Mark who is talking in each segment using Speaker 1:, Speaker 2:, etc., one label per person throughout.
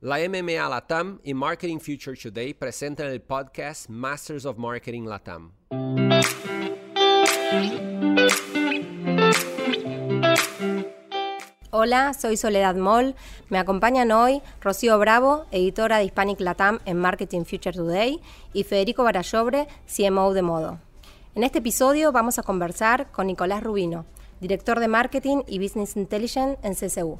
Speaker 1: La MMA Latam y Marketing Future Today presentan el podcast Masters of Marketing Latam.
Speaker 2: Hola, soy Soledad Moll. Me acompañan hoy Rocío Bravo, editora de Hispanic Latam en Marketing Future Today, y Federico Barallobre, CMO de Modo. En este episodio vamos a conversar con Nicolás Rubino, director de Marketing y Business Intelligence en CCU.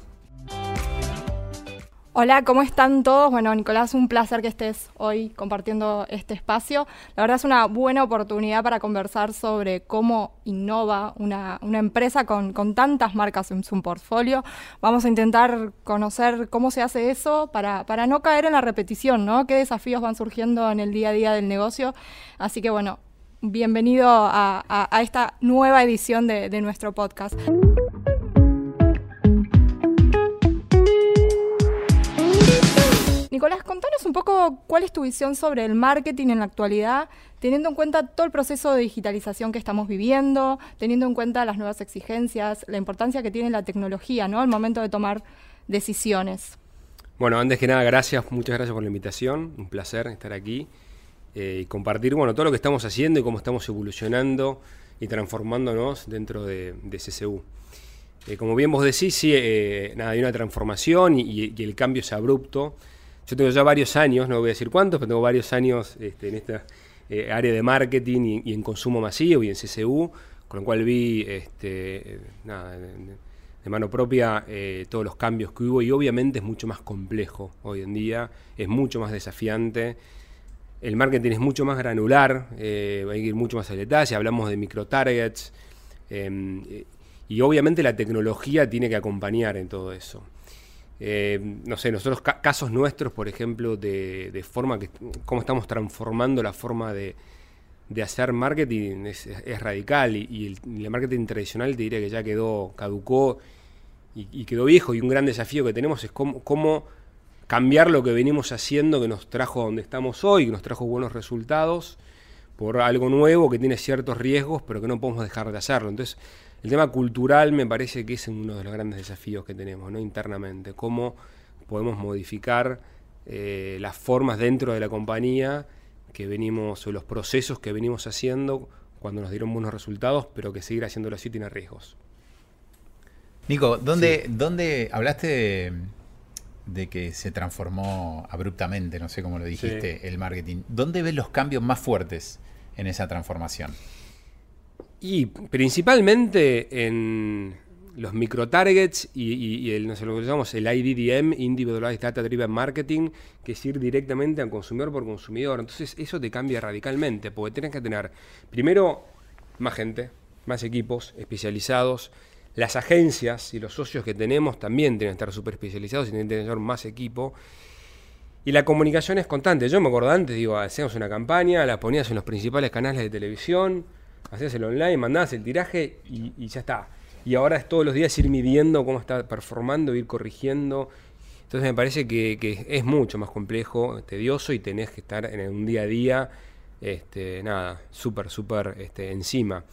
Speaker 3: Hola, ¿cómo están todos? Bueno, Nicolás, un placer que estés hoy compartiendo este espacio. La verdad es una buena oportunidad para conversar sobre cómo innova una, empresa con, tantas marcas en su portfolio. Vamos a intentar conocer cómo se hace eso para, no caer en la repetición, ¿no? ¿Qué desafíos van surgiendo en el día a día del negocio? Así que bueno, bienvenido a, esta nueva edición de nuestro podcast. Nicolás, contanos un poco cuál es tu visión sobre el marketing en la actualidad, teniendo en cuenta todo el proceso de digitalización que estamos viviendo, teniendo en cuenta las nuevas exigencias, la importancia que tiene la tecnología ¿no? al momento de tomar decisiones.
Speaker 1: Bueno, antes que nada, gracias, muchas gracias por la invitación, un placer estar aquí eh, y compartir bueno, todo lo que estamos haciendo y cómo estamos evolucionando y transformándonos dentro de, CCU. Eh, como bien vos decís, sí, eh, nada, hay una transformación y el cambio es abrupto. Yo tengo ya varios años, no voy a decir cuántos, pero tengo varios años este, en esta eh, área de marketing y, en consumo masivo y en CCU, con lo cual vi este, de, mano propia eh, todos los cambios que hubo y obviamente es mucho más complejo hoy en día, es mucho más desafiante. El marketing es mucho más granular, eh, hay que ir mucho más al detalle, hablamos de micro-targets em, y obviamente la tecnología tiene que acompañar en todo eso. Eh, no sé, nosotros casos nuestros, por ejemplo, de, forma que, cómo estamos transformando la forma de, hacer marketing es, radical y, el, marketing tradicional te diría que ya quedó, caducó y, quedó viejo y un gran desafío que tenemos es cómo, cambiar lo que venimos haciendo que nos trajo a donde estamos hoy, que nos trajo buenos resultados por algo nuevo que tiene ciertos riesgos pero que no podemos dejar de hacerlo. Entonces, el tema cultural me parece que es uno de los grandes desafíos que tenemos ¿no? internamente, cómo podemos modificar eh, las formas dentro de la compañía que venimos, o los procesos que venimos haciendo cuando nos dieron buenos resultados, pero que seguir haciéndolo así tiene riesgos.
Speaker 4: Nico, ¿dónde, ¿dónde hablaste de, que se transformó abruptamente, no sé cómo lo dijiste, el marketing? ¿Dónde ves los cambios más fuertes en esa transformación?
Speaker 1: Y principalmente en los micro-targets y, el, no sé, lo que llamamos el IDDM, Individualized Data Driven Marketing, que es ir directamente al consumidor por consumidor. Entonces eso te cambia radicalmente, porque tienes que tener, primero, más gente, más equipos especializados. Las agencias y los socios que tenemos también tienen que estar súper especializados y tienen que tener más equipo. Y la comunicación es constante. Yo me acuerdo antes, digo, hacíamos una campaña, la ponías en los principales canales de televisión, hacías el online, mandabas el tiraje y, ya está. Y ahora es todos los días ir midiendo cómo está performando, ir corrigiendo. Entonces me parece que, es mucho más complejo, tedioso y tenés que estar en un día a día, este, nada, súper, súper este, encima.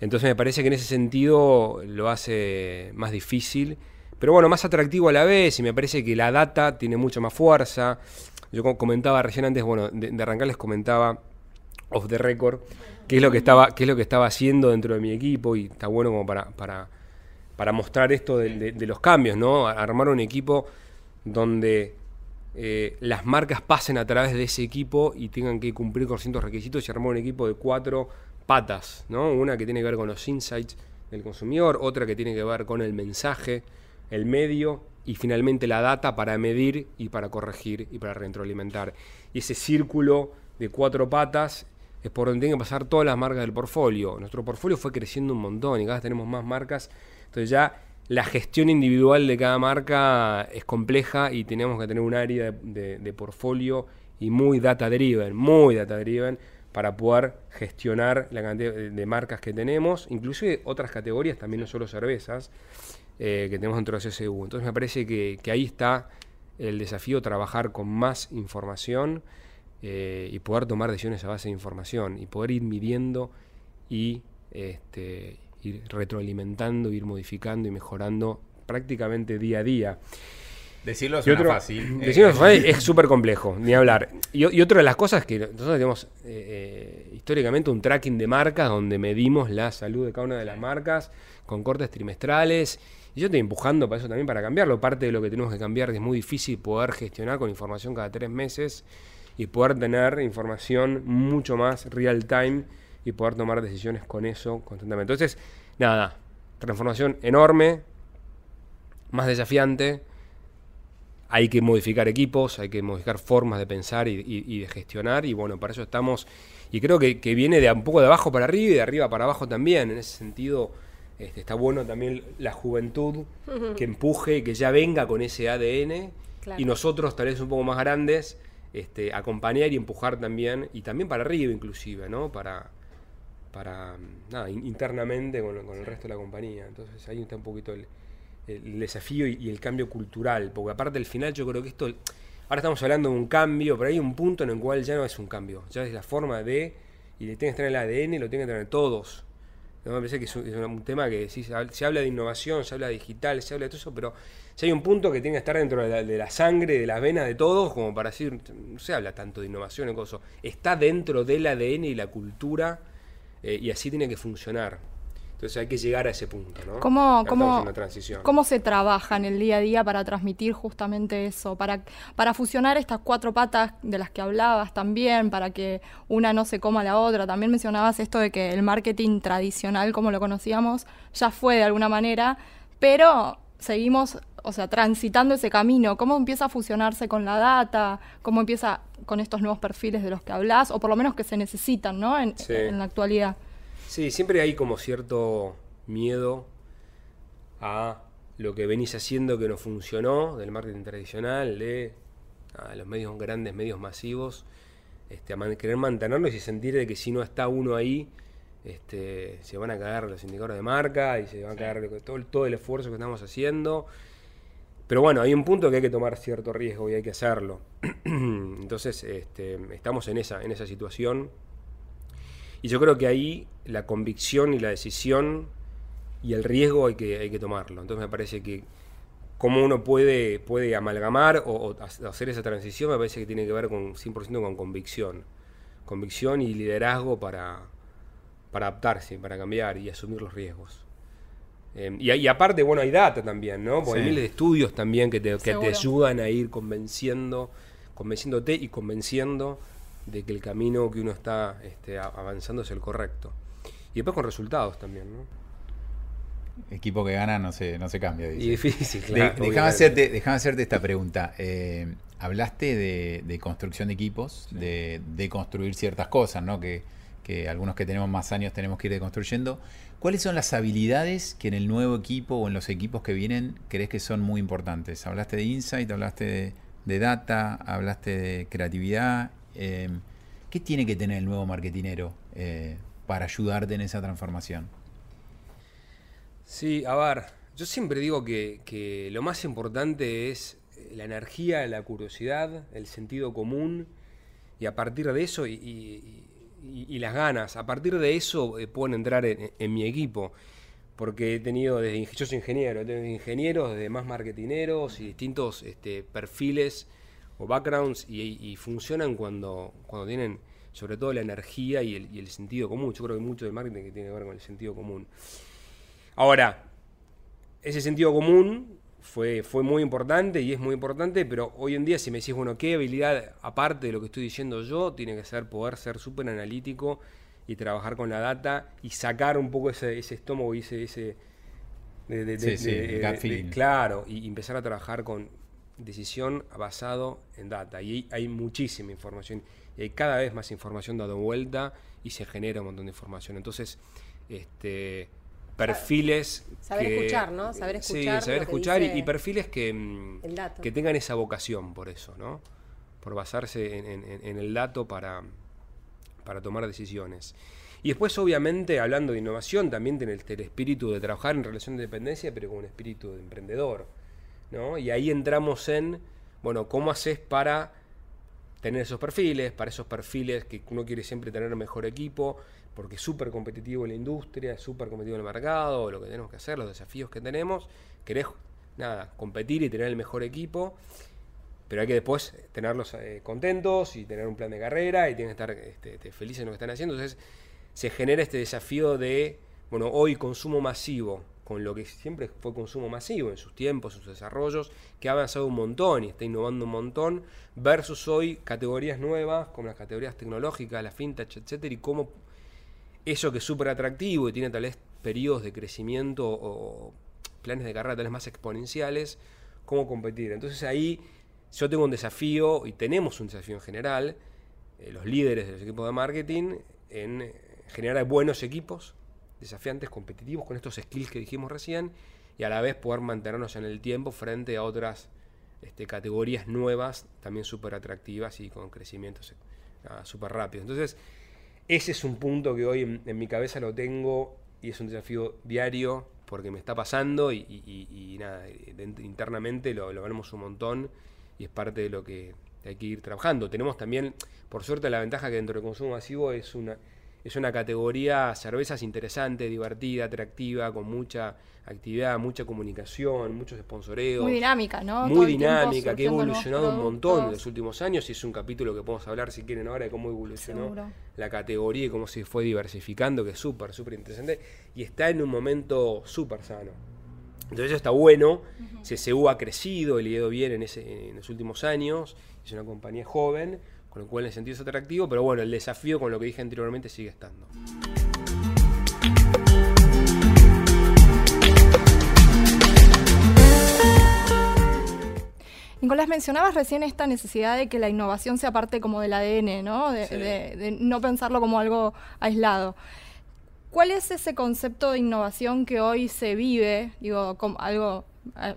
Speaker 1: Entonces me parece que en ese sentido lo hace más difícil, pero bueno, más atractivo a la vez y me parece que la data tiene mucha más fuerza. Yo comentaba recién antes, bueno, de, de arrancar les comentaba off the record qué es lo que estaba, qué es lo que estaba haciendo dentro de mi equipo y está bueno como para, para, mostrar esto de, los cambios, ¿no? Armar un equipo donde eh, las marcas pasen a través de ese equipo y tengan que cumplir con ciertos requisitos y armar un equipo de cuatro patas, ¿no? Una que tiene que ver con los insights del consumidor, otra que tiene que ver con el mensaje, el medio y finalmente la data para medir y para corregir y para retroalimentar. Y ese círculo de cuatro patas es por donde tienen que pasar todas las marcas del portfolio. Nuestro portfolio fue creciendo un montón y cada vez tenemos más marcas. Entonces ya la gestión individual de cada marca es compleja y tenemos que tener un área de, portfolio y muy data driven, muy data driven para poder gestionar la cantidad de, marcas que tenemos, inclusive otras categorías, también no solo cervezas, eh, que tenemos dentro de CSU. Entonces me parece que, que ahí está el desafío, trabajar con más información eh, y poder tomar decisiones a base de información y poder ir midiendo y este, ir retroalimentando, ir modificando y mejorando prácticamente día a día.
Speaker 4: Decirlo
Speaker 1: otro-
Speaker 4: fácil.
Speaker 1: decirlo
Speaker 4: Eh,
Speaker 1: fácil es súper complejo, ni hablar. Y, y otra de las cosas que nosotros tenemos eh, históricamente un tracking de marcas donde medimos la salud de cada una de las marcas con cortes trimestrales. Y yo estoy empujando para eso también, para cambiarlo. Parte de lo que tenemos que cambiar es muy difícil poder gestionar con información cada tres meses y poder tener información mucho más real time y poder tomar decisiones con eso constantemente. Entonces, nada, transformación enorme, más desafiante. Hay que modificar equipos, hay que modificar formas de pensar y, y- y de gestionar, y bueno, para eso estamos, y creo que, que viene de un poco de abajo para arriba y de arriba para abajo también, en ese sentido este, está bueno también la juventud que empuje, que ya venga con ese ADN,
Speaker 2: Claro.
Speaker 1: y nosotros tal vez un poco más grandes, este, acompañar y empujar también, y también para arriba inclusive, ¿no? Para, para nada, in- internamente con, con el resto de la compañía. Entonces ahí está un poquito el, el desafío y, y el cambio cultural, porque aparte al final yo creo que esto, ahora estamos hablando de un cambio, pero hay un punto en el cual ya no es un cambio, ya es la forma de, y le tiene que estar en el ADN, y lo tienen que tener todos. ¿No? Me parece que es un, tema que sí, se habla- de innovación, se habla de digital, se habla de todo eso, pero si hay un punto que tiene que estar dentro de la, de la sangre, de las venas de todos, como para decir, no se habla tanto de innovación y cosas, está dentro del ADN y la cultura, eh, y así tiene que funcionar. Entonces hay que llegar a ese punto, ¿no?
Speaker 3: ¿Cómo, cómo,
Speaker 1: una transición.
Speaker 3: ¿Cómo se trabaja en el día a día para transmitir justamente eso? Para, para fusionar estas cuatro patas de las que hablabas también, para que una no se coma la otra. También mencionabas esto de que el marketing tradicional, como lo conocíamos, ya fue de alguna manera, pero seguimos, o sea, transitando ese camino. ¿Cómo empieza a fusionarse con la data? ¿Cómo empieza con estos nuevos perfiles de los que hablas? O por lo menos que se necesitan, ¿no? En,
Speaker 1: Sí.
Speaker 3: en la actualidad.
Speaker 1: Sí, siempre hay como cierto miedo a lo que venís haciendo que no funcionó del marketing tradicional, de a los medios grandes, medios masivos, este, a man- querer mantenerlos y sentir de que si no está uno ahí, este, se van a caer los indicadores de marca y se va a caer todo, el- todo el esfuerzo que estamos haciendo. Pero bueno, hay un punto que hay que tomar cierto riesgo y hay que hacerlo. Entonces, este, estamos en esa, en esa situación. Y yo creo que ahí la convicción y la decisión y el riesgo hay que, hay que tomarlo. Entonces me parece que cómo uno puede, puede amalgamar o, o ha- hacer esa transición me parece que tiene que ver con 100% con convicción. Convicción y liderazgo para, para adaptarse, para cambiar y asumir los riesgos. Eh, y, y aparte, bueno, hay data también, ¿no? Porque hay miles de estudios también que te, que te ayudan a ir convenciendo, convenciéndote y convenciendo de que el camino que uno está este, avanzando es el correcto. Y después con resultados también, ¿no?
Speaker 4: Equipo que gana no se, no se cambia. dice.
Speaker 1: Y difícil,
Speaker 4: De-
Speaker 1: claro.
Speaker 4: déjame,
Speaker 1: obviamente.
Speaker 4: hacerte, déjame hacerte esta pregunta. Eh, hablaste de, de construcción de equipos, de, de construir ciertas cosas, ¿no? Que, que algunos que tenemos más años tenemos que ir deconstruyendo. ¿Cuáles son las habilidades que en el nuevo equipo o en los equipos que vienen crees que son muy importantes? Hablaste de insight, hablaste de, de data, hablaste de creatividad. eh, ¿Qué tiene que tener el nuevo marketinero eh, para ayudarte en esa transformación?
Speaker 1: Sí, a yo siempre digo que, que lo más importante es la energía, la curiosidad, el sentido común, y a partir de eso, y, las ganas, a partir de eso eh, pueden entrar en, mi equipo, porque he tenido, desde, yo soy ingeniero, he tenido ingenieros, de más marketineros y distintos este, perfiles o backgrounds, y funcionan cuando, cuando tienen sobre todo la energía y el, y el sentido común. Yo creo que mucho del marketing que tiene que ver con el sentido común. Ahora, ese sentido común fue, fue muy importante y es muy importante, pero hoy en día si me decís, bueno, ¿qué habilidad, aparte de lo que estoy diciendo yo, tiene que ser poder ser súper analítico y trabajar con la data y sacar un poco ese, ese estómago y ese... ese de- de-
Speaker 4: Sí,
Speaker 1: de-
Speaker 4: sí,
Speaker 1: claro, y empezar a trabajar con decisión basado en data. Y hay muchísima información, y hay cada vez más información dando vuelta y se genera un montón de información. Entonces, este perfiles
Speaker 2: Saber
Speaker 1: que-
Speaker 2: escuchar, ¿no? Saber
Speaker 1: sí,
Speaker 2: escuchar
Speaker 1: saber
Speaker 2: lo que
Speaker 1: escuchar y- perfiles que, mm, que tengan esa vocación por eso, ¿no? Por basarse en, en- en el dato para, para tomar decisiones. Y después, obviamente, hablando de innovación, también tiene el, el espíritu de trabajar en relación de dependencia, pero con un espíritu de emprendedor. ¿no? Y ahí entramos en, bueno, ¿cómo haces para tener esos perfiles? Para esos perfiles que uno quiere siempre tener mejor equipo, porque es súper competitivo en la industria, es súper competitivo en el mercado, lo que tenemos que hacer, los desafíos que tenemos. Querés nada, competir y tener el mejor equipo, pero hay que después tenerlos eh, contentos y tener un plan de carrera y tienen que estar este, este, felices en lo que están haciendo. Entonces se genera este desafío de, bueno, hoy consumo masivo, con lo que siempre fue consumo masivo en sus tiempos, sus desarrollos, que ha avanzado un montón y está innovando un montón, versus hoy categorías nuevas, como las categorías tecnológicas, la fintech, etcétera, y cómo eso que es súper atractivo y tiene tal vez periodos de crecimiento o planes de carrera tal vez más exponenciales, cómo competir. Entonces ahí yo tengo un desafío y tenemos un desafío en general, eh, los líderes de los equipos de marketing, en generar buenos equipos, desafiantes, competitivos, con estos skills que dijimos recién, y a la vez poder mantenernos en el tiempo frente a otras este, categorías nuevas, también súper atractivas y con crecimientos ah, súper rápidos. Entonces, ese es un punto que hoy en, mi cabeza lo tengo y es un desafío diario porque me está pasando y, nada, internamente lo, lo un montón y es parte de lo que hay que ir trabajando. Tenemos también, por suerte, la ventaja que dentro del consumo masivo es una, es una categoría cervezas interesante, divertida, atractiva, con mucha actividad, mucha comunicación, muchos sponsoreos.
Speaker 3: Muy dinámica, ¿no?
Speaker 1: Muy dinámica, que ha evolucionado un montón en los últimos años y es un capítulo que podemos hablar si quieren ahora de cómo evolucionó la categoría y cómo se fue diversificando, que es súper, súper interesante y está en un momento súper sano. Entonces eso está bueno, CCU ha crecido, le ha ido bien en, ese, en los últimos años, es una compañía joven, con lo cual en el sentido es atractivo, pero bueno, el desafío con lo que dije anteriormente sigue estando.
Speaker 3: Nicolás, mencionabas recién esta necesidad de que la innovación sea parte como del ADN, ¿no? de no pensarlo como algo aislado. ¿Cuál es ese concepto de innovación que hoy se vive? Digo, como algo,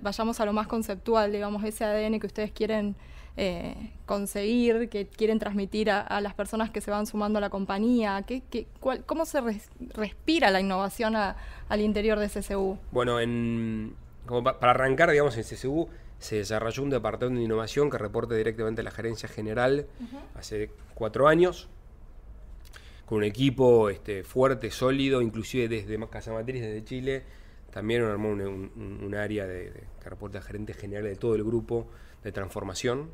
Speaker 3: vayamos a lo más conceptual, digamos, ese ADN que ustedes quieren eh, conseguir, que quieren transmitir a, las personas que se van sumando a la compañía. ¿Qué, ¿Cómo se respira la innovación al interior de CCU?
Speaker 1: Bueno, en, como para arrancar, digamos, en CCU se desarrolló un departamento de innovación que reporte directamente a la gerencia general hace cuatro años con un equipo este, fuerte, sólido, inclusive desde Casa Matriz, desde Chile, también armó un, área de, que reporta al gerente general de todo el grupo de transformación.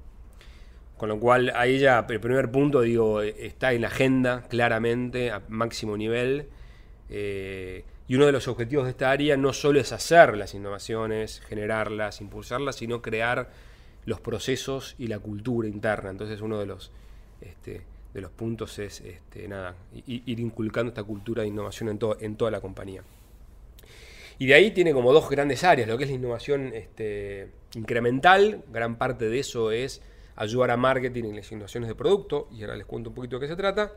Speaker 1: Con lo cual, ahí ya, el primer punto, digo, está en la agenda claramente, a máximo nivel. Eh, y uno de los objetivos de esta área no solo es hacer las innovaciones, generarlas, impulsarlas, sino crear los procesos y la cultura interna. Entonces, uno de los este, de los puntos es este, ir inculcando esta cultura de innovación en, en toda la compañía. Y de ahí tiene como dos grandes áreas, lo que es la innovación este, incremental, gran parte de eso es ayudar a marketing en las innovaciones de producto, y ahora les cuento un poquito de qué se trata.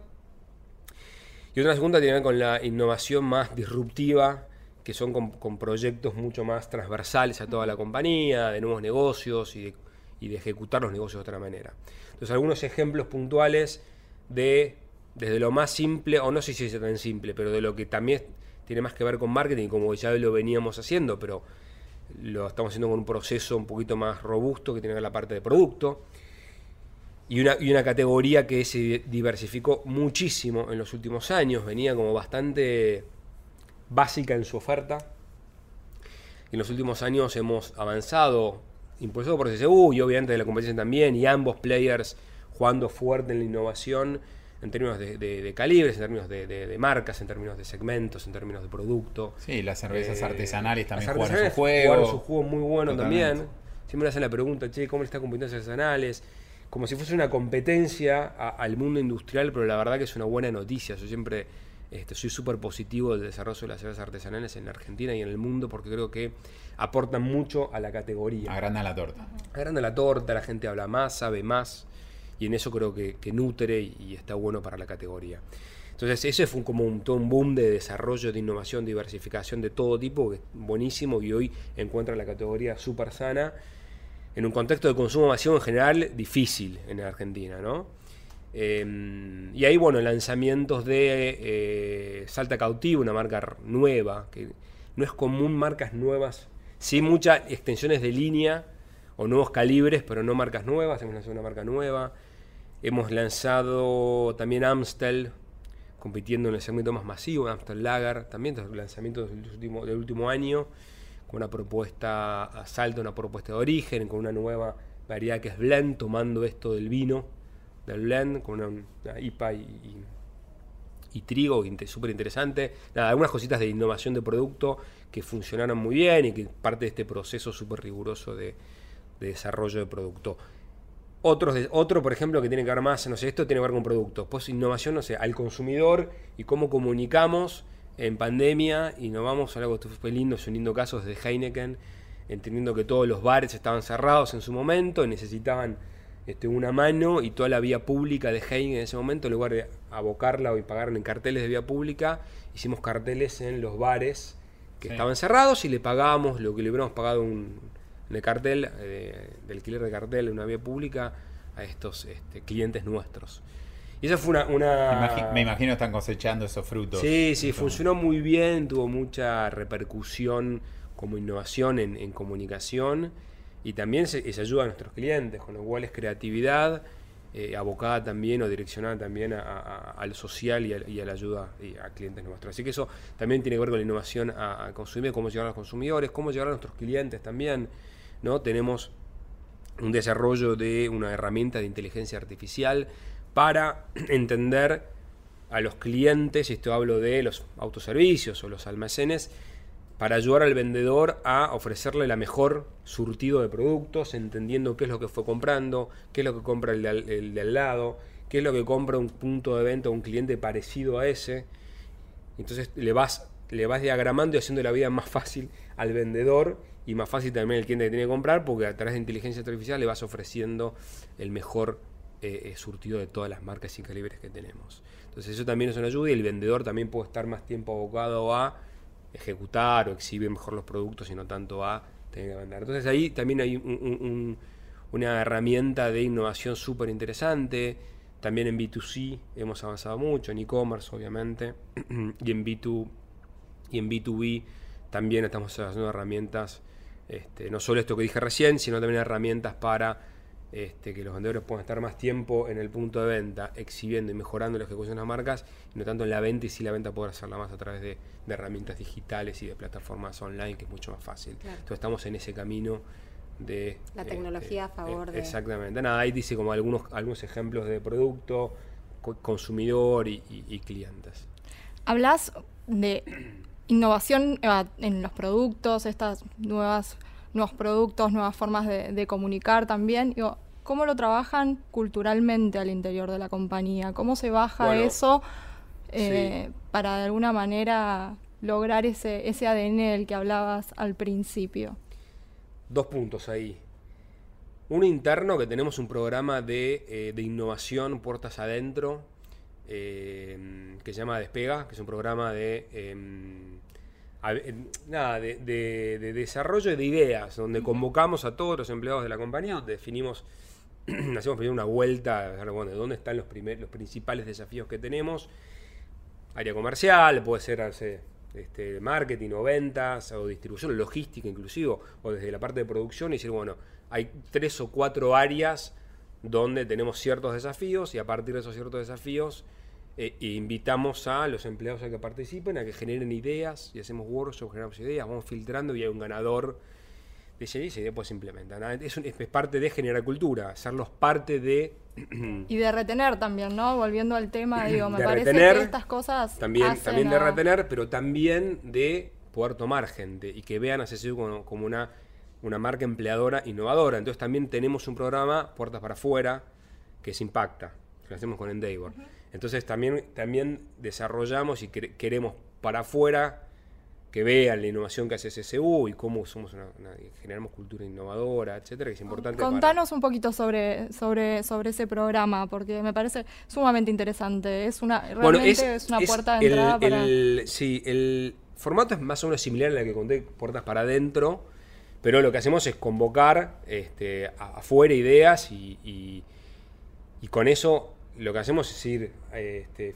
Speaker 1: Y otra segunda tiene que ver con la innovación más disruptiva, que son con, proyectos mucho más transversales a toda la compañía, de nuevos negocios y de, y de ejecutar los negocios de otra manera. Entonces, algunos ejemplos puntuales de desde lo más simple, o no sé si es tan simple, pero de lo que también tiene más que ver con marketing, como ya lo veníamos haciendo, pero lo estamos haciendo con un proceso un poquito más robusto que tiene que ver la parte de producto. Y una, y una categoría que se diversificó muchísimo en los últimos años, venía como bastante básica en su oferta. En los últimos años hemos avanzado, impulsado por CCU y obviamente de la competencia también, y ambos players jugando fuerte en la innovación en términos de, calibres, en términos de, marcas, en términos de segmentos, en términos de producto.
Speaker 4: Sí, las cervezas eh, artesanales también
Speaker 1: jugaron su juego. Jugaron su juego muy bueno también. Siempre me hacen la pregunta, che, ¿cómo le está compitiendo artesanales? Como si fuese una competencia al mundo industrial, pero la verdad que es una buena noticia. Yo siempre este, soy súper positivo del desarrollo de las cervezas artesanales en la Argentina y en el mundo porque creo que aportan mucho a la categoría.
Speaker 4: Agranda la torta.
Speaker 1: Agranda la torta, la gente habla más, sabe más y en eso creo que, nutre y, está bueno para la categoría. Entonces ese fue como un, todo un boom de desarrollo, de innovación, diversificación de todo tipo, que es buenísimo y hoy encuentra la categoría súper sana en un contexto de consumo masivo en general difícil en Argentina, ¿no? Em, y ahí, bueno, lanzamientos de eh, Salta Cautivo, una marca nueva, que no es común marcas nuevas, sí muchas extensiones de línea o nuevos calibres, pero no marcas nuevas, hemos lanzado una marca nueva. Hemos lanzado también Amstel, compitiendo en el segmento más masivo, Amstel Lager, también lanzamientos del último, del último año, con una propuesta a salto, una propuesta de origen, con una nueva variedad que es blend, tomando esto del vino, del blend, con una, IPA y, trigo, súper interesante. Nada, algunas cositas de innovación de producto que funcionaron muy bien y que parte de este proceso súper riguroso de, desarrollo de producto. Otros otro, por ejemplo, que tiene que ver más, no sé, esto tiene que ver con productos. Pues innovación, no sé, al consumidor y cómo comunicamos en pandemia. Innovamos, algo que fue lindo, es un lindo caso de Heineken, entendiendo que todos los bares estaban cerrados en su momento y necesitaban este, una mano y toda la vía pública de Heineken en ese momento, en lugar de abocarla o pagar en carteles de vía pública, hicimos carteles en los bares que estaban cerrados y le pagábamos lo que le hubiéramos pagado un, de cartel, eh, de alquiler de cartel en una vía pública a estos este, clientes nuestros. Y esa fue una,
Speaker 4: Me imagino están cosechando esos frutos.
Speaker 1: Sí, sí, funcionó muy bien, tuvo mucha repercusión como innovación en, comunicación y también se, ayuda a nuestros clientes, con lo cual es creatividad eh, abocada también o direccionada también al social y a, la ayuda a clientes nuestros. Así que eso también tiene que ver con la innovación a, consumir, cómo llegar a los consumidores, cómo llegar a nuestros clientes también. ¿no? Tenemos un desarrollo de una herramienta de inteligencia artificial para entender a los clientes, y esto hablo de los autoservicios o los almacenes, para ayudar al vendedor a ofrecerle la mejor surtido de productos, entendiendo qué es lo que fue comprando, qué es lo que compra el de al, lado, qué es lo que compra un punto de venta o un cliente parecido a ese. Entonces le vas, le vas diagramando y haciendo la vida más fácil al vendedor y más fácil también al cliente que tiene que comprar, porque a través de inteligencia artificial le vas ofreciendo el mejor eh, eh, surtido de todas las marcas y calibres que tenemos. Entonces eso también es una ayuda y el vendedor también puede estar más tiempo abocado a ejecutar o exhibir mejor los productos y no tanto a tener que vender. Entonces ahí también hay una herramienta de innovación súper interesante. También en B2C hemos avanzado mucho, en e-commerce obviamente, y en, B2, y en B2B también estamos haciendo herramientas, este, no solo esto que dije recién, sino también herramientas para este, que los vendedores puedan estar más tiempo en el punto de venta, exhibiendo y mejorando la ejecución de las marcas, y no tanto en la venta y si la venta poder hacerla más a través de, herramientas digitales y de plataformas online, que es mucho más fácil. Entonces estamos en ese camino de...
Speaker 2: La tecnología a
Speaker 1: este,
Speaker 2: favor
Speaker 1: eh,
Speaker 2: de...
Speaker 1: Exactamente. Nada, ahí dice como algunos, algunos ejemplos de producto, consumidor y, clientes.
Speaker 3: Hablas de innovación eh, en los productos, estas nuevas nuevos productos, nuevas formas de, comunicar también. ¿Cómo lo trabajan culturalmente al interior de la compañía? ¿Cómo se baja eso eh, para de alguna manera lograr ese, ese ADN del que hablabas al principio?
Speaker 1: Dos puntos ahí. Uno interno, que tenemos un programa de, eh, innovación puertas adentro, eh, que se llama Despega, que es un programa de nada, de, desarrollo de ideas, donde convocamos a todos los empleados de la compañía, definimos, hacemos primero una vuelta, bueno, de dónde están los, los principales desafíos que tenemos, área comercial, puede ser este, marketing o ventas o distribución, logística inclusive, o desde la parte de producción y decir, bueno, hay tres o cuatro áreas donde tenemos ciertos desafíos y a partir de esos ciertos desafíos e invitamos a los empleados a que participen, a que generen ideas y hacemos workshops, generamos ideas, vamos filtrando y hay un ganador de esa idea y después se implementa. Es, es, parte de generar cultura, hacerlos parte de...
Speaker 3: y de retener también, ¿no? Volviendo al tema, digo, me parece que estas cosas...
Speaker 1: También, también de retener, pero también de poder tomar gente y que vean a CCU como, como una, una marca empleadora innovadora. Entonces también tenemos un programa, Puertas para Afuera, que se impacta, que lo hacemos con Endeavor. Entonces también, también desarrollamos y queremos para afuera que vean la innovación que hace CSU y cómo somos una, generamos cultura innovadora, etcétera, que es importante.
Speaker 3: Contanos un poquito sobre, sobre, sobre ese programa, porque me parece sumamente interesante. Es una, realmente es, una puerta de entrada para.
Speaker 1: sí, el formato es más o menos similar a la que conté, puertas para adentro, pero lo que hacemos es convocar este, afuera ideas y, y con eso lo que hacemos es ir este,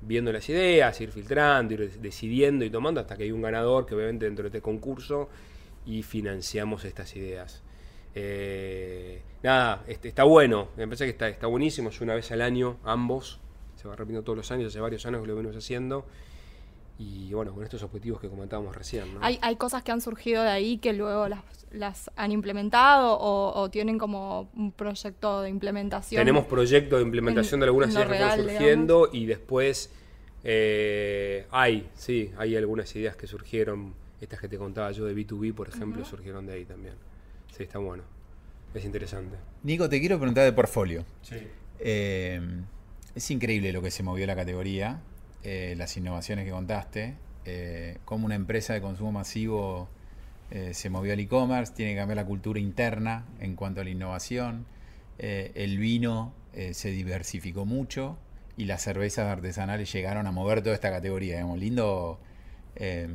Speaker 1: viendo las ideas, ir filtrando, ir decidiendo y tomando hasta que hay un ganador que obviamente dentro de este concurso y financiamos estas ideas. Eh, nada, este, está bueno, me parece que está, está buenísimo, es una vez al año, ambos, se va repitiendo todos los años, hace varios años que lo venimos haciendo. Y bueno, con estos objetivos que comentábamos recién. ¿no?
Speaker 3: ¿Hay, ¿Hay cosas que han surgido de ahí que luego las, las han implementado o, o tienen como un proyecto de implementación?
Speaker 1: Tenemos proyectos de implementación
Speaker 3: en-
Speaker 1: de algunas ideas que fueron surgiendo y después eh, hay, sí, hay algunas ideas que surgieron, estas que te contaba yo de B2B, por ejemplo, surgieron de ahí también. Sí, está bueno. Es interesante.
Speaker 4: Nico, te quiero preguntar de portfolio.
Speaker 1: Sí.
Speaker 4: Eh, es increíble lo que se movió la categoría, eh, las innovaciones que contaste, eh, cómo una empresa de consumo masivo eh, se movió al e-commerce, tiene que cambiar la cultura interna en cuanto a la innovación, el vino se diversificó mucho y las cervezas artesanales llegaron a mover toda esta categoría. Digamos, lindo, eh,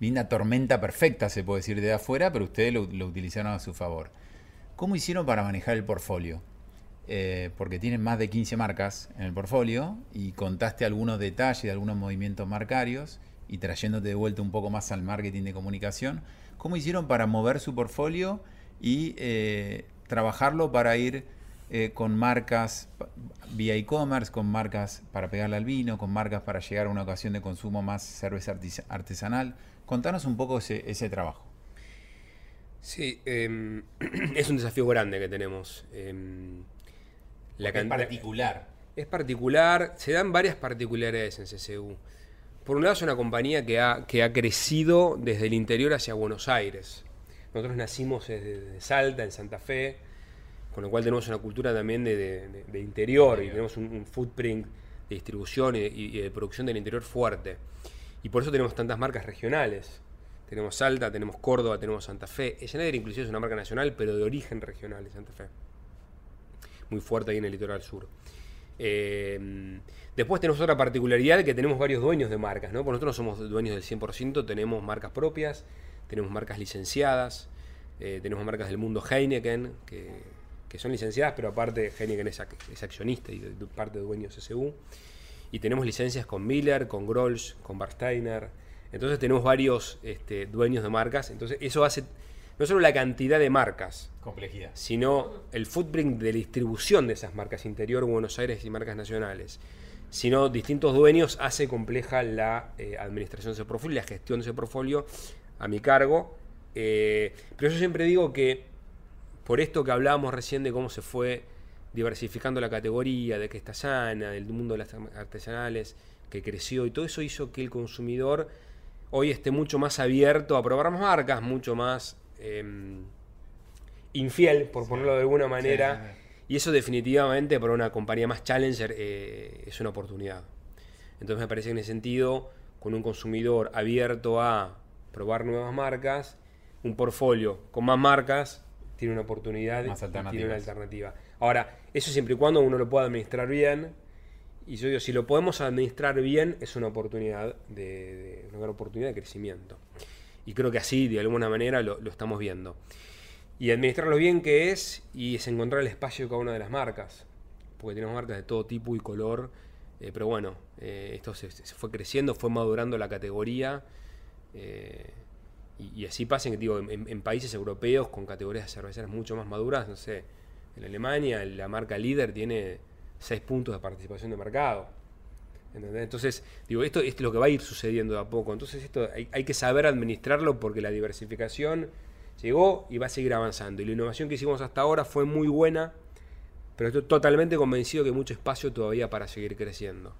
Speaker 4: linda tormenta perfecta, se puede decir de afuera, pero ustedes lo, lo utilizaron a su favor. ¿Cómo hicieron para manejar el portfolio? Eh, porque tienen más de 15 marcas en el portfolio y contaste algunos detalles de algunos movimientos marcarios y trayéndote de vuelta un poco más al marketing de comunicación. ¿Cómo hicieron para mover su portfolio y eh, trabajarlo para ir eh, con marcas vía e-commerce, con marcas para pegarle al vino, con marcas para llegar a una ocasión de consumo más cerveza artesanal? Contanos un poco ese, trabajo.
Speaker 1: Sí, em, es un desafío grande que tenemos. La can-
Speaker 4: particular.
Speaker 1: Es particular, se dan varias particularidades en CCU. Por un lado es una compañía que ha, que ha crecido desde el interior hacia Buenos Aires. Nosotros nacimos desde, Salta, en Santa Fe, con lo cual tenemos una cultura también de, de- de- interior y tenemos un, un footprint de distribución y, y de producción del interior fuerte. Y por eso tenemos tantas marcas regionales. Tenemos Salta, tenemos Córdoba, tenemos Santa Fe. Schneider inclusive es una marca nacional, pero de origen regional de Santa Fe muy fuerte ahí en el litoral sur. Eh, después tenemos otra particularidad que tenemos varios dueños de marcas, ¿no? Porque nosotros no somos dueños del 100%, tenemos marcas propias, tenemos marcas licenciadas, eh, tenemos marcas del mundo Heineken, que, que son licenciadas, pero aparte Heineken es, ac- es accionista y de, de parte de dueños SSU. Y tenemos licencias con Miller, con Grolsch, con Barsteiner. Entonces tenemos varios este, dueños de marcas. Entonces eso hace no solo la cantidad de marcas,
Speaker 4: Complejidad.
Speaker 1: sino el footprint de distribución de esas marcas interior, Buenos Aires y marcas nacionales, sino distintos dueños hace compleja la eh, administración de ese portfolio, la gestión de ese portfolio a mi cargo. Eh, pero yo siempre digo que por esto que hablábamos recién de cómo se fue diversificando la categoría, de que está sana, del mundo de las artesanales, que creció y todo eso hizo que el consumidor hoy esté mucho más abierto a probar más marcas, mucho más em, infiel, por ponerlo de alguna manera. Y eso definitivamente para una compañía más challenger eh, es una oportunidad. Entonces me parece que en ese sentido, con un consumidor abierto a probar nuevas marcas, un portfolio con más marcas tiene una oportunidad
Speaker 4: Más
Speaker 1: y tiene una alternativa. Ahora, eso siempre y cuando uno lo pueda administrar bien. Y yo digo, si lo podemos administrar bien, es una oportunidad de, de- una gran oportunidad de crecimiento. Y creo que así, de alguna manera, lo, estamos viendo. Y administrarlo bien, que es? Y es encontrar el espacio de cada una de las marcas. Porque tenemos marcas de todo tipo y color. eh, pero bueno, eh, esto se, fue creciendo, fue madurando la categoría. eh, y, así pasa, en, digo, en, países europeos con categorías cerveceras mucho más maduras, no sé, en Alemania la marca líder tiene 6 puntos de participación de mercado. Entonces, digo, esto es lo que va a ir sucediendo de a poco. Entonces, esto hay, que saber administrarlo porque la diversificación llegó y va a seguir avanzando. Y la innovación que hicimos hasta ahora fue muy buena, pero estoy totalmente convencido que hay mucho espacio todavía para seguir creciendo.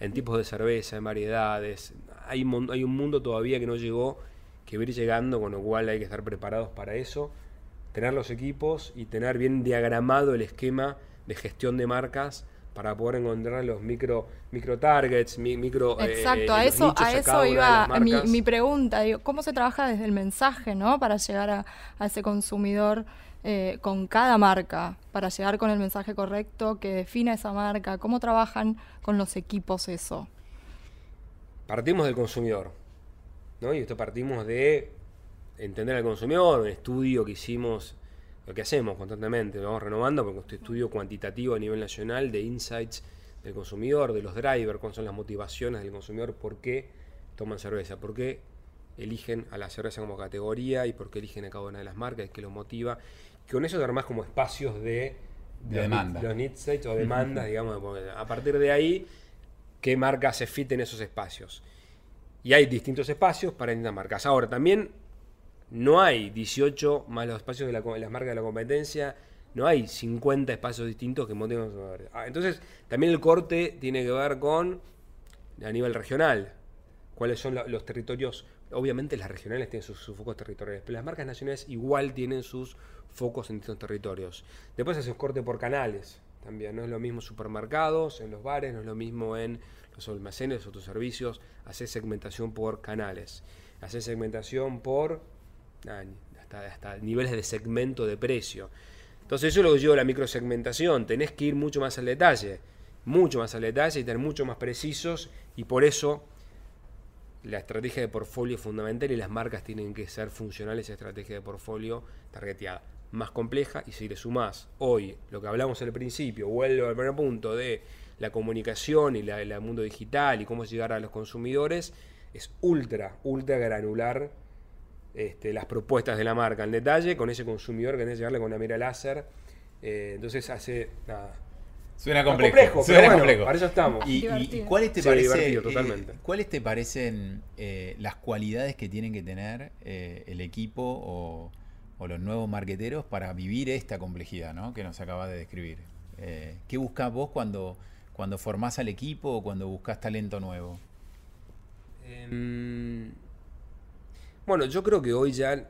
Speaker 1: En tipos de cerveza, en variedades. Hay, hay un mundo todavía que no llegó, que va a ir llegando, con lo cual hay que estar preparados para eso. Tener los equipos y tener bien diagramado el esquema de gestión de marcas para poder encontrar los micro, micro targets, mi- micro. eh,
Speaker 3: Exacto, a
Speaker 1: los
Speaker 3: eso, a eso iba mi, pregunta. Digo, ¿Cómo se trabaja desde el mensaje, no? Para llegar a, a ese consumidor eh, con cada marca, para llegar con el mensaje correcto que defina esa marca. ¿Cómo trabajan con los equipos eso?
Speaker 1: partimos del consumidor, ¿no? Y esto partimos de entender al consumidor, un estudio que hicimos, lo que hacemos constantemente, lo vamos renovando porque este estudio cuantitativo a nivel nacional de insights del consumidor, de los drivers, cuáles son las motivaciones del consumidor, por qué toman cerveza, por qué eligen a la cerveza como categoría y por qué eligen a cada una de las marcas, qué los motiva. Con eso te armás como espacios de,
Speaker 4: De
Speaker 1: los
Speaker 4: demanda.
Speaker 1: Los states o demandas, digamos. A partir de ahí, qué marcas se fit en esos espacios. Y hay distintos espacios para distintas marcas. Ahora, también no hay 18 más los espacios de, las marcas de la competencia, no hay 50 espacios distintos que monten ah, Entonces, también el corte tiene que ver con a nivel regional, cuáles son los territorios. Obviamente las regionales tienen sus, focos territoriales, pero las marcas nacionales igual tienen sus focos en distintos territorios. Después hace un corte por canales también, no es lo mismo supermercados, en los bares, no es lo mismo en los almacenes, los otros servicios, hace segmentación por canales, hace segmentación por hasta, niveles de segmento de precio. Entonces eso es lo que yo la microsegmentación, tenés que ir mucho más al detalle, mucho más al detalle y tener mucho más precisos y por eso la estrategia de portfolio es fundamental y las marcas tienen que ser funcionales a estrategia de portfolio targeteada. Más compleja y si le sumás hoy lo que hablamos al principio, vuelvo al primer punto de la comunicación y el mundo digital y cómo llegar a los consumidores, es ultra, ultra granular este, las propuestas de la marca en detalle con ese consumidor que tiene que llegarle con una mira láser. Eh, entonces hace nada.
Speaker 4: Suena complejo. suena complejo.
Speaker 1: Para eso estamos.
Speaker 4: ¿Y, cuáles te, parece, eh, ¿cuáles te parecen eh, las cualidades que tienen que tener el equipo o, los nuevos marqueteros para vivir esta complejidad ¿no? que nos acabas de describir? ¿Qué buscas vos cuando, cuando formás al equipo o cuando buscas talento nuevo?
Speaker 1: Em, bueno, yo creo que hoy ya eh,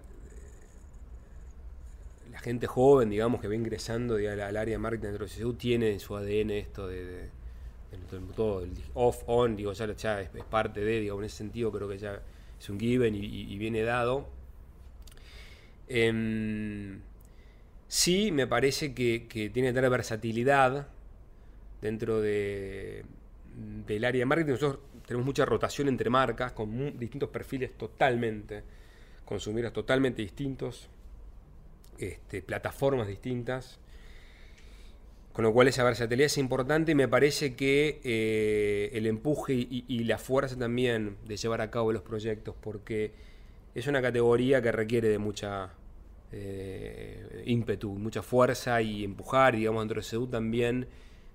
Speaker 1: la gente joven, digamos, que va ingresando al, área de marketing de CSU tiene en su ADN esto de, todo, el off-on, digo, ya, es, parte de, digo, en ese sentido creo que ya es un given y, viene dado. Em, sí, me parece que, tiene que tener versatilidad dentro de, del área de marketing. Nosotros tenemos mucha rotación entre marcas con distintos perfiles totalmente, consumidores totalmente distintos, este, plataformas distintas, con lo cual esa versatilidad es importante y me parece que eh, el empuje y, la fuerza también de llevar a cabo los proyectos, porque es una categoría que requiere de mucha eh, ímpetu, mucha fuerza y empujar, digamos, dentro de SEU también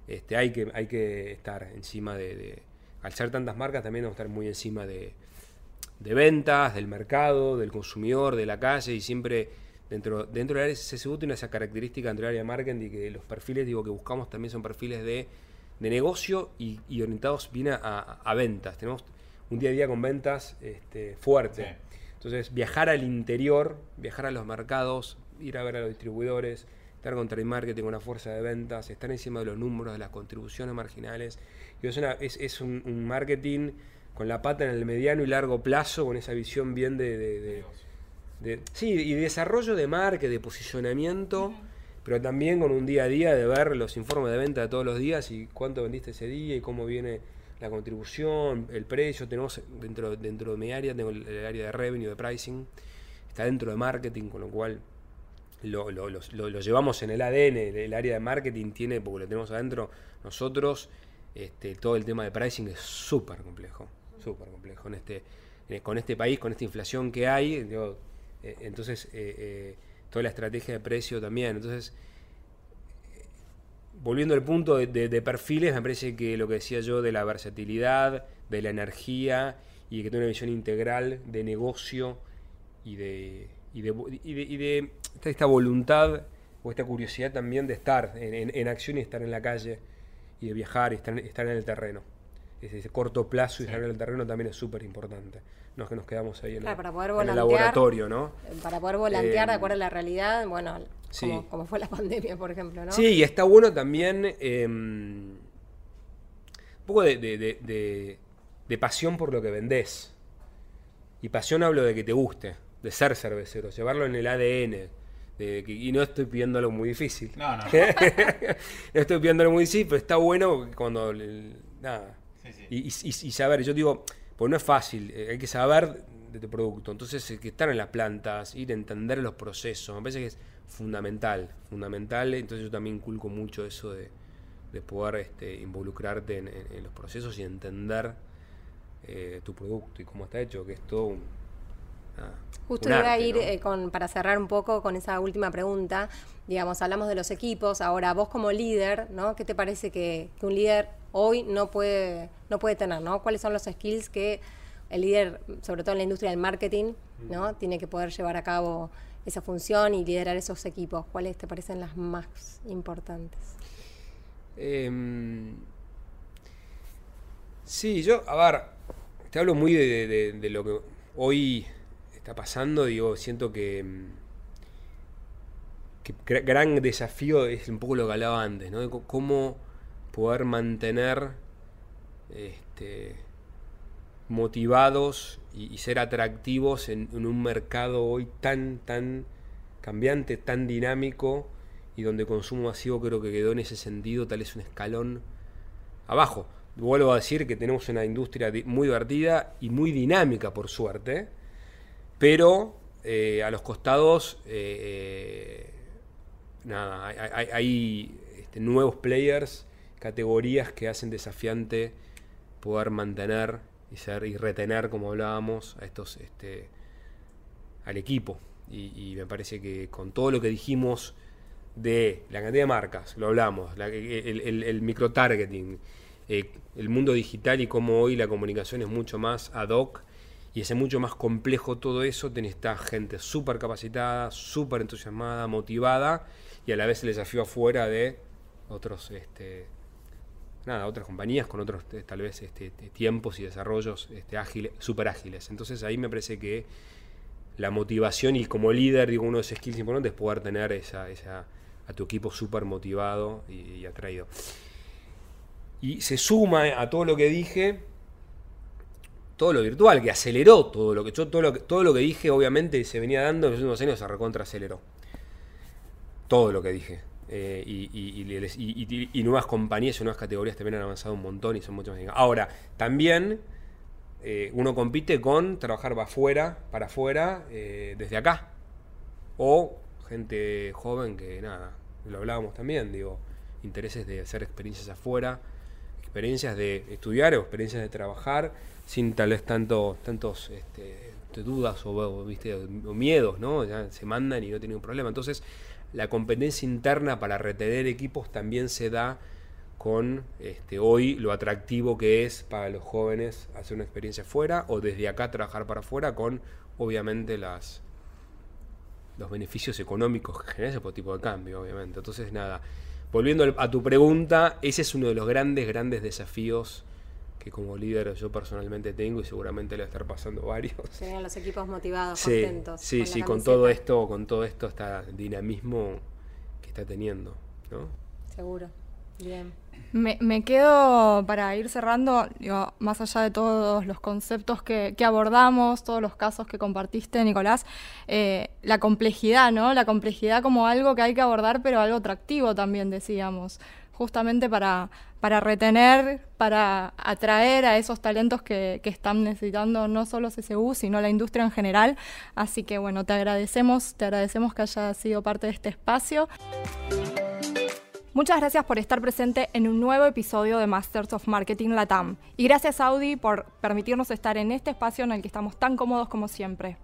Speaker 1: este, hay, que, hay que estar encima de al ser tantas marcas también vamos a estar muy encima de, ventas, del mercado, del consumidor, de la calle y siempre dentro, dentro del área CSU tiene esa característica dentro del área de marketing y que los perfiles digo que buscamos también son perfiles de, negocio y, orientados bien a, ventas. Tenemos un día a día con ventas este, fuerte. Entonces viajar al interior, viajar a los mercados, ir a ver a los distribuidores, estar con trade marketing, una fuerza de ventas, estar encima de los números, de las contribuciones marginales. Y es, una, es, un, marketing con la pata en el mediano y largo plazo, con esa visión bien de... de, sí, y desarrollo de marca, de posicionamiento, pero también con un día a día de ver los informes de venta de todos los días y cuánto vendiste ese día y cómo viene la contribución, el precio. Tenemos dentro, dentro de mi área, tengo el, el área de revenue, de pricing, está dentro de marketing, con lo cual lo, lo, lo, llevamos en el ADN, el área de marketing tiene, porque lo tenemos adentro nosotros, este, todo el tema de pricing es súper complejo, súper complejo en este, con este país, con esta inflación que hay, eh, entonces eh, eh, toda la estrategia de precio también, entonces volviendo al punto de, perfiles, me parece que lo que decía yo de la versatilidad, de la energía y que tiene una visión integral de negocio y de, y de, y de, esta, voluntad o esta curiosidad también de estar en, acción y estar en la calle y de viajar y estar, estar en el terreno. Ese, corto plazo y estar en el terreno también es súper importante. No es que nos quedamos ahí en, el, laboratorio, ¿no?
Speaker 2: Para poder volantear de acuerdo a la realidad, bueno, como, fue la pandemia, por ejemplo, ¿no?
Speaker 1: Sí, y está bueno también em, un poco de, de, de pasión por lo que vendés. Y pasión hablo de que te guste de ser cervecero, llevarlo en el ADN. Y no estoy pidiendo algo muy difícil.
Speaker 4: No, no.
Speaker 1: no estoy pidiendo algo muy difícil, pero está bueno cuando. Nada. Y, saber, yo digo, pues no es fácil, eh, hay que saber de tu producto. Entonces, hay que estar en las plantas, ir a entender los procesos, me parece que es fundamental, fundamental. Entonces, yo también inculco mucho eso de, poder este, involucrarte en, los procesos y entender eh, tu producto y cómo está hecho, que es todo un
Speaker 2: Justo iba a ir eh, con, para cerrar un poco con esa última pregunta. Digamos, hablamos de los equipos. Ahora, vos como líder, ¿no? ¿Qué te parece que, un líder hoy no puede, no puede tener, ¿no? ¿Cuáles son los skills que el líder, sobre todo en la industria del marketing, ¿no? Tiene que poder llevar a cabo esa función y liderar esos equipos. ¿Cuáles te parecen las más importantes?
Speaker 1: Em, sí, yo, a ver, te hablo muy de, lo que hoy está pasando, digo, siento que, que gran desafío es un poco lo que hablaba antes, ¿no? De cómo poder mantener este, motivados y, ser atractivos en, un mercado hoy tan, tan cambiante, tan dinámico y donde consumo masivo creo que quedó en ese sentido tal vez un escalón abajo. Vuelvo a decir que tenemos una industria muy divertida y muy dinámica por suerte, pero eh, a los costados eh, nada, hay, este, nuevos players, categorías que hacen desafiante poder mantener y retener, como hablábamos, a estos este, al equipo. Y, me parece que con todo lo que dijimos de la cantidad de marcas, lo hablamos, el, micro-targeting, eh, el mundo digital y cómo hoy la comunicación es mucho más ad hoc y es mucho más complejo todo eso, tenés esta gente súper capacitada, súper entusiasmada, motivada y a la vez el desafío afuera de otros este, nada, otras compañías con otros eh, tal vez este, tiempos y desarrollos este, ágiles, súper ágiles. Entonces ahí me parece que la motivación y como líder, digo, uno de esos skills importantes es poder tener esa, esa, a tu equipo súper motivado y, atraído. Y se suma a todo lo que dije, todo lo virtual, que aceleró todo lo que yo, todo lo que, todo lo que dije, obviamente, se venía dando en los últimos años, se recontra aceleró. Todo lo que dije. Eh, y, nuevas compañías y nuevas categorías también han avanzado un montón y son mucho más. Ahora, también eh, uno compite con trabajar para afuera, para afuera, eh, desde acá. O gente joven que, nada, lo hablábamos también, digo, intereses de hacer experiencias afuera, experiencias de estudiar o experiencias de trabajar, sin tal vez tanto, tantos este, dudas o, ¿viste? miedos, ¿no? Ya se mandan y no tienen un problema. Entonces, la competencia interna para retener equipos también se da con este, hoy lo atractivo que es para los jóvenes hacer una experiencia fuera o desde acá trabajar para afuera con obviamente las los beneficios económicos que genera ese tipo de cambio, obviamente. Entonces, nada, volviendo a tu pregunta, ese es uno de los grandes, grandes desafíos que como líder yo personalmente tengo y seguramente le va a estar pasando varios.
Speaker 2: Serían los equipos motivados, contentos.
Speaker 1: Sí, sí, con todo esto, con todo esto, está dinamismo que está teniendo, ¿no?
Speaker 2: Seguro.
Speaker 3: Me, quedo para ir cerrando, digo, más allá de todos los conceptos que, abordamos, todos los casos que compartiste, Nicolás, eh, la complejidad, ¿no? La complejidad como algo que hay que abordar, pero algo atractivo también, decíamos justamente para, para retener, para atraer a esos talentos que, están necesitando no solo CCU, sino la industria en general. Así que bueno, te agradecemos, te agradecemos que hayas sido parte de este espacio. Muchas gracias por estar presente en un nuevo episodio de Masters of Marketing Latam. Y gracias Audi por permitirnos estar en este espacio en el que estamos tan cómodos como siempre.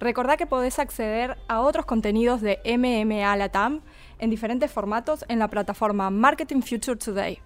Speaker 3: Recordá que podés acceder a otros contenidos de MMA Latam en diferentes formatos en la plataforma Marketing Future Today.